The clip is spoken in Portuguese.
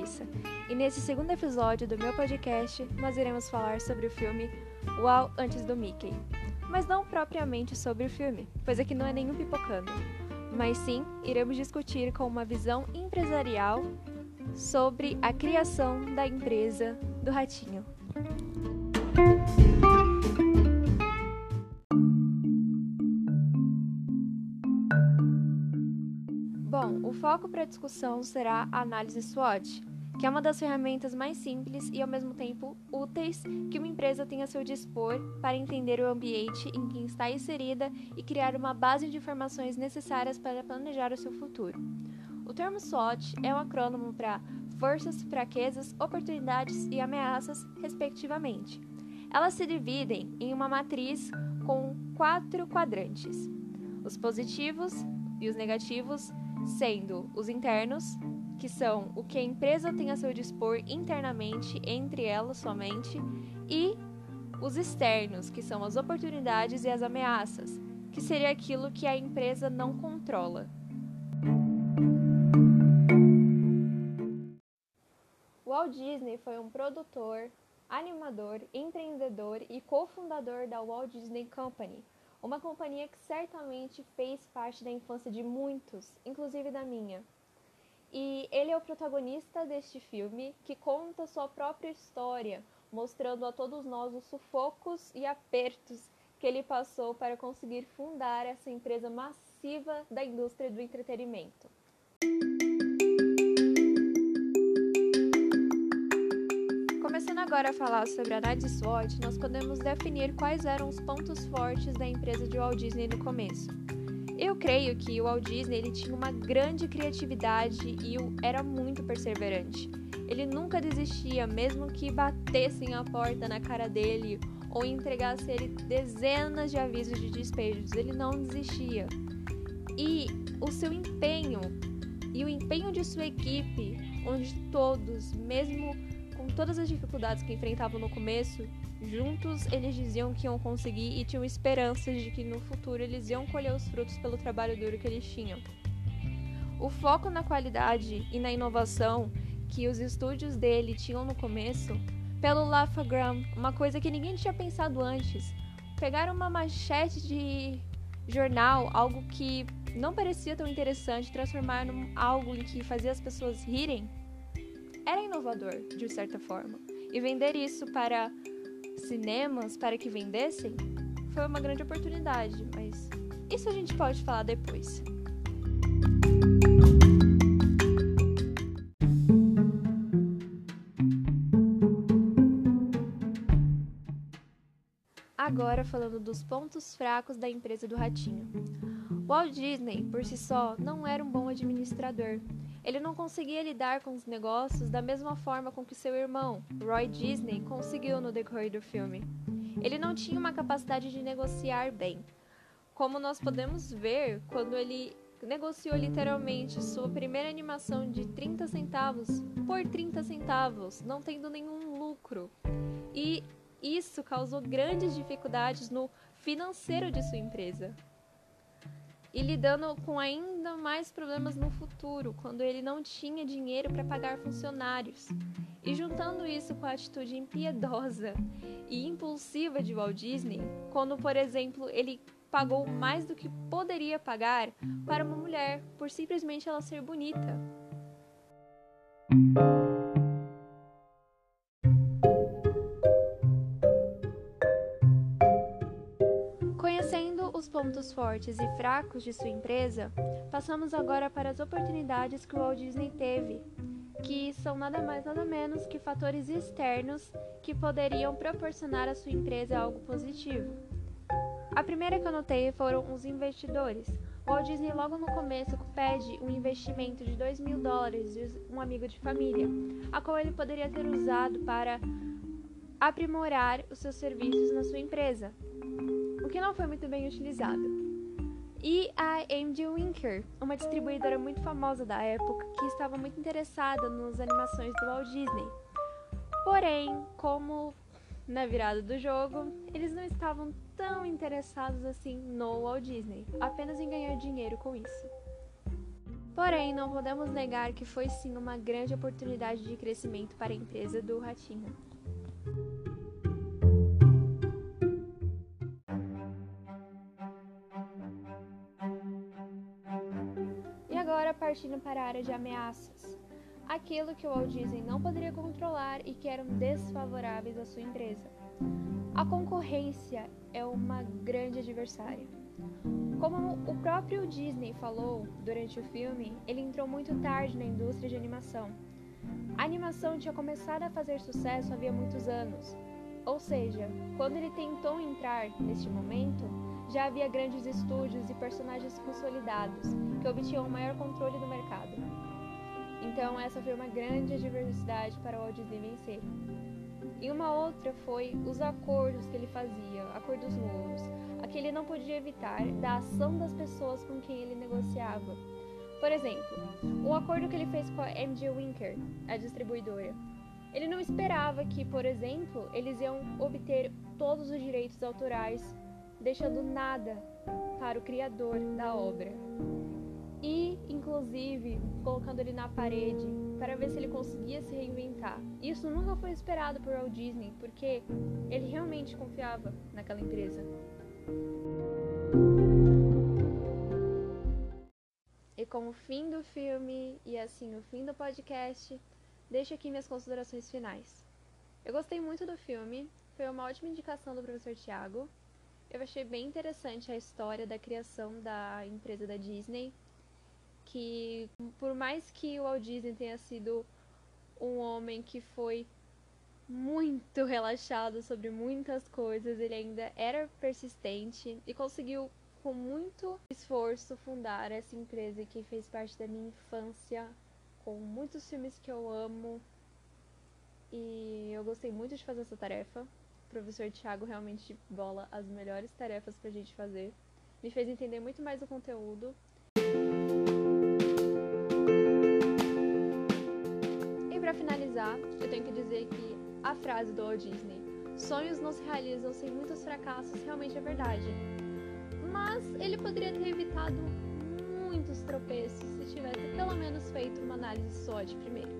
Larissa, e nesse segundo episódio do meu podcast nós iremos falar sobre o filme Uau Antes do Mickey. Mas não propriamente sobre o filme, pois aqui não é nenhum pipocando, mas sim iremos discutir com uma visão empresarial sobre a criação da empresa do Ratinho. Bom, o foco para a discussão será a análise SWOT, que é uma das ferramentas mais simples e ao mesmo tempo úteis que uma empresa tem a seu dispor para entender o ambiente em que está inserida e criar uma base de informações necessárias para planejar o seu futuro. O termo SWOT é um acrônimo para forças, fraquezas, oportunidades e ameaças, respectivamente. Elas se dividem em uma matriz com quatro quadrantes: os positivos e os negativos sendo os internos, que são o que a empresa tem a seu dispor internamente entre elas somente, e os externos, que são as oportunidades e as ameaças, que seria aquilo que a empresa não controla. Walt Disney foi um produtor, animador, empreendedor e cofundador da Walt Disney Company, uma companhia que certamente fez parte da infância de muitos, inclusive da minha. E ele é o protagonista deste filme que conta sua própria história, mostrando a todos nós os sufocos e apertos que ele passou para conseguir fundar essa empresa massiva da indústria do entretenimento. Começando agora a falar sobre a análise SWOT, nós podemos definir quais eram os pontos fortes da empresa de Walt Disney no começo. Eu creio que o Walt Disney ele tinha uma grande criatividade e era muito perseverante. Ele nunca desistia, mesmo que batessem a porta na cara dele ou entregasse ele dezenas de avisos de despejos, ele não desistia. E o seu empenho e o empenho de sua equipe, onde todos, mesmo todas as dificuldades que enfrentavam no começo, juntos eles diziam que iam conseguir e tinham esperanças de que no futuro eles iam colher os frutos pelo trabalho duro que eles tinham. O foco na qualidade e na inovação que os estúdios dele tinham no começo, pelo Lafagram, uma coisa que ninguém tinha pensado antes, pegar uma manchete de jornal, algo que não parecia tão interessante, transformar em algo em que fazia as pessoas rirem era inovador, de certa forma. E vender isso para cinemas, para que vendessem, foi uma grande oportunidade, mas isso a gente pode falar depois. Agora falando dos pontos fracos da empresa do Ratinho. Walt Disney, por si só, não era um bom administrador ele não conseguia lidar com os negócios da mesma forma com que seu irmão, Roy Disney, conseguiu no decorrer do filme. Ele não tinha uma capacidade de negociar bem. Como nós podemos ver quando ele negociou literalmente sua primeira animação de 30 centavos por 30 centavos, não tendo nenhum lucro. E isso causou grandes dificuldades no financeiro de sua empresa e lidando com ainda mais problemas no futuro, quando ele não tinha dinheiro para pagar funcionários. E juntando isso com a atitude impiedosa e impulsiva de Walt Disney, quando, por exemplo, ele pagou mais do que poderia pagar para uma mulher por simplesmente ela ser bonita. Pontos fortes e fracos de sua empresa, passamos agora para as oportunidades que o Walt Disney teve, que são nada mais nada menos que fatores externos que poderiam proporcionar à sua empresa algo positivo. A primeira que eu notei foram os investidores. O Walt Disney logo no começo pede um investimento de 2 mil dólares de um amigo de família, a qual ele poderia ter usado para aprimorar os seus serviços na sua empresa que não foi muito bem utilizado. E a AMD Winker, uma distribuidora muito famosa da época, que estava muito interessada nas animações do Walt Disney. Porém, como na virada do jogo, eles não estavam tão interessados assim no Walt Disney, apenas em ganhar dinheiro com isso. Porém, não podemos negar que foi sim uma grande oportunidade de crescimento para a empresa do Ratinho. Agora partindo para a área de ameaças. Aquilo que o Walt Disney não poderia controlar e que eram desfavoráveis à sua empresa. A concorrência é uma grande adversária. Como o próprio Disney falou durante o filme, ele entrou muito tarde na indústria de animação. A animação tinha começado a fazer sucesso havia muitos anos, ou seja, quando ele tentou entrar neste momento, já havia grandes estúdios e personagens consolidados que obtinham o maior controle do mercado. Então, essa foi uma grande adversidade para o Walt Disney vencer. E uma outra foi os acordos que ele fazia, acordos louros, a que ele não podia evitar da ação das pessoas com quem ele negociava. Por exemplo, o acordo que ele fez com a MG Winker, a distribuidora. Ele não esperava que, por exemplo, eles iam obter todos os direitos autorais, deixando nada para o criador da obra e, inclusive, colocando ele na parede para ver se ele conseguia se reinventar. Isso nunca foi esperado por Walt Disney, porque ele realmente confiava naquela empresa. E com o fim do filme e assim o fim do podcast, deixo aqui minhas considerações finais. Eu gostei muito do filme, foi uma ótima indicação do professor Tiago. Eu achei bem interessante a história da criação da empresa da Disney que por mais que o Walt Disney tenha sido um homem que foi muito relaxado sobre muitas coisas, ele ainda era persistente e conseguiu com muito esforço fundar essa empresa que fez parte da minha infância, com muitos filmes que eu amo. E eu gostei muito de fazer essa tarefa. Professor Thiago realmente bola as melhores tarefas pra gente fazer. Me fez entender muito mais o conteúdo para finalizar, eu tenho que dizer que a frase do Walt Disney, sonhos não se realizam sem muitos fracassos, realmente é verdade. Mas ele poderia ter evitado muitos tropeços se tivesse pelo menos feito uma análise SWOT primeiro.